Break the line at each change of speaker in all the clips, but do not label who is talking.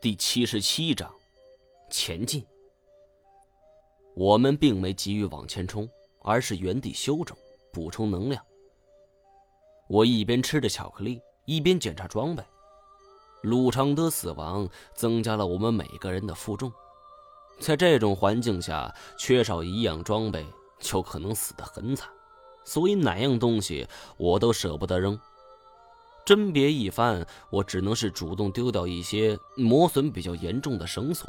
第七十七章，前进。我们并没急于往前冲，而是原地休整，补充能量。我一边吃着巧克力，一边检查装备。鲁昌德死亡增加了我们每个人的负重，在这种环境下，缺少一样装备就可能死得很惨，所以哪样东西我都舍不得扔。甄别一番，我只能是主动丢掉一些磨损比较严重的绳索，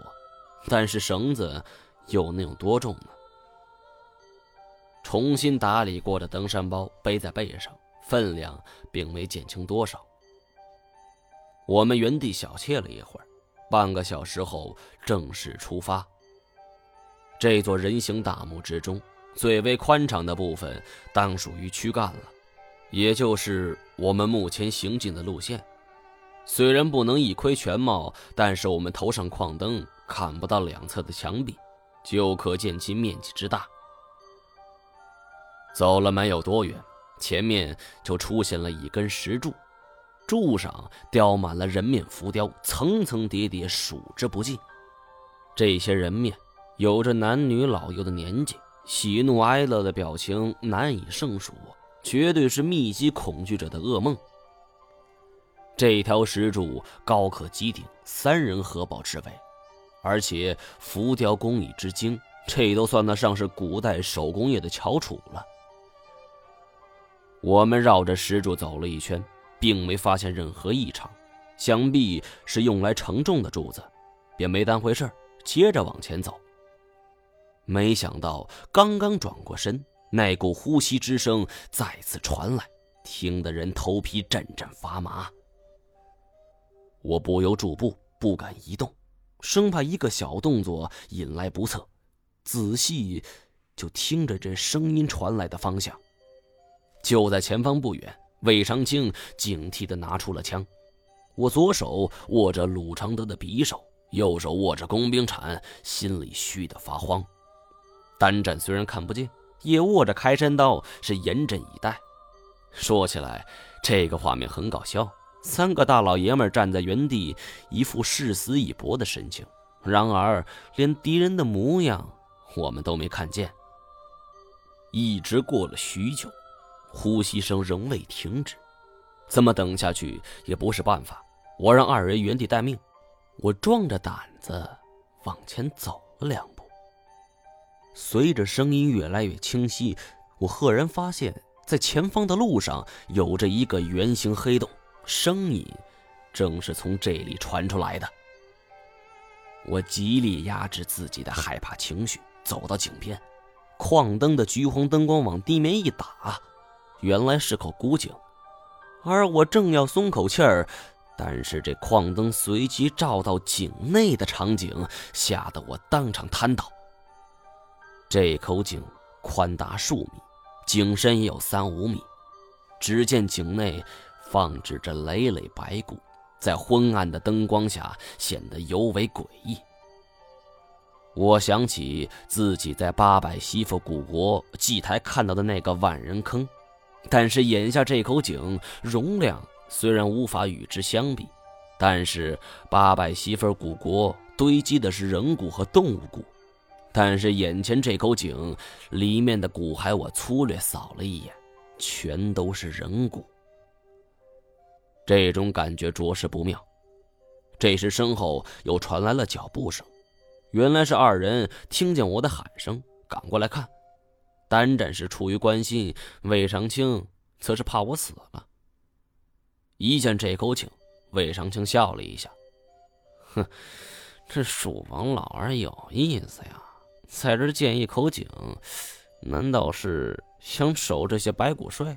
但是绳子又能有多重呢？重新打理过的登山包背在背上，分量并没减轻多少。我们原地小憩了一会儿，半个小时后正式出发。这座人形大墓之中，最为宽敞的部分当属于躯干了。也就是我们目前行进的路线，虽然不能一窥全貌，但是我们头上矿灯看不到两侧的墙壁，就可见其面积之大。走了没有多远，前面就出现了一根石柱，柱上雕满了人面浮雕，层层叠叠，数之不尽。这些人面有着男女老幼的年纪，喜怒哀乐的表情难以胜数。绝对是密集恐惧者的噩梦。这条石柱高可击顶，三人合抱之围，而且浮雕工艺之精，这都算得上是古代手工业的翘楚了。我们绕着石柱走了一圈，并没发现任何异常，想必是用来承重的柱子，便没当回事接着往前走。没想到刚刚转过身。那股呼吸之声再次传来，听得人头皮阵阵发麻。我不由驻步，不敢移动，生怕一个小动作引来不测。仔细就听着这声音传来的方向，就在前方不远。魏长青警惕地拿出了枪，我左手握着鲁长德的匕首，右手握着工兵铲，心里虚得发慌。单战虽然看不见。也握着开山刀，是严阵以待。说起来，这个画面很搞笑。三个大老爷们站在原地，一副誓死以搏的神情。然而，连敌人的模样我们都没看见。一直过了许久，呼吸声仍未停止。这么等下去也不是办法。我让二人原地待命。我壮着胆子往前走了两步。随着声音越来越清晰，我赫然发现，在前方的路上有着一个圆形黑洞，声音正是从这里传出来的。我极力压制自己的害怕情绪，走到井边，矿灯的橘黄灯光往地面一打，原来是口古井。而我正要松口气儿，但是这矿灯随即照到井内的场景，吓得我当场瘫倒。这口井宽达数米，井深也有三五米。只见井内放置着累累白骨，在昏暗的灯光下显得尤为诡异。我想起自己在八百媳妇古国祭台看到的那个万人坑，但是眼下这口井容量虽然无法与之相比，但是八百媳妇古国堆积的是人骨和动物骨。但是眼前这口井里面的骨骸，我粗略扫了一眼，全都是人骨。这种感觉着实不妙。这时身后又传来了脚步声，原来是二人听见我的喊声，赶过来看。单战是出于关心，魏长青则是怕我死了。一见这口井，魏长青笑了一下，哼，这蜀王老儿有意思呀。在这建一口井，难道是想守这些白骨睡？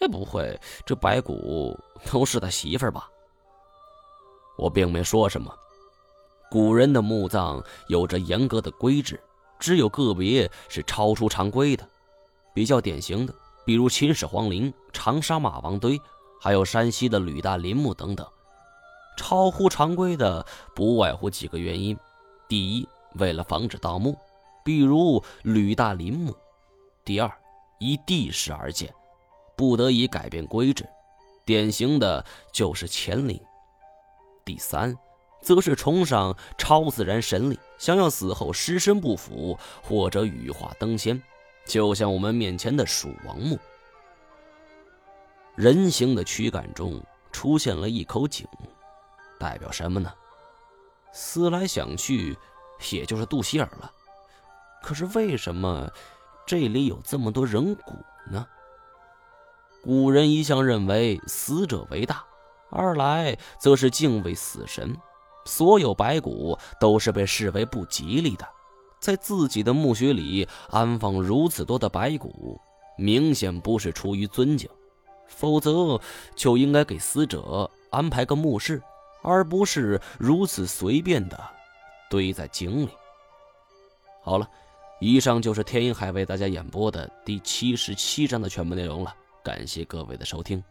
哎，不会，这白骨都是他媳妇儿吧？我并没说什么。古人的墓葬有着严格的规制，只有个别是超出常规的。比较典型的，比如秦始皇陵、长沙马王堆，还有山西的吕大林墓等等。超乎常规的不外乎几个原因：第一，为了防止盗墓。比如吕大林墓，第二，依地势而建，不得已改变规制，典型的就是乾陵。第三，则是崇尚超自然神力，想要死后尸身不腐或者羽化登仙，就像我们面前的蜀王墓。人形的躯干中出现了一口井，代表什么呢？思来想去，也就是肚脐眼了。可是为什么这里有这么多人骨呢？古人一向认为死者为大，二来则是敬畏死神，所有白骨都是被视为不吉利的。在自己的墓穴里安放如此多的白骨，明显不是出于尊敬。否则，就应该给死者安排个墓室，而不是如此随便的堆在井里。好了，以上就是天音海为大家演播的第七十七章的全部内容了。感谢各位的收听。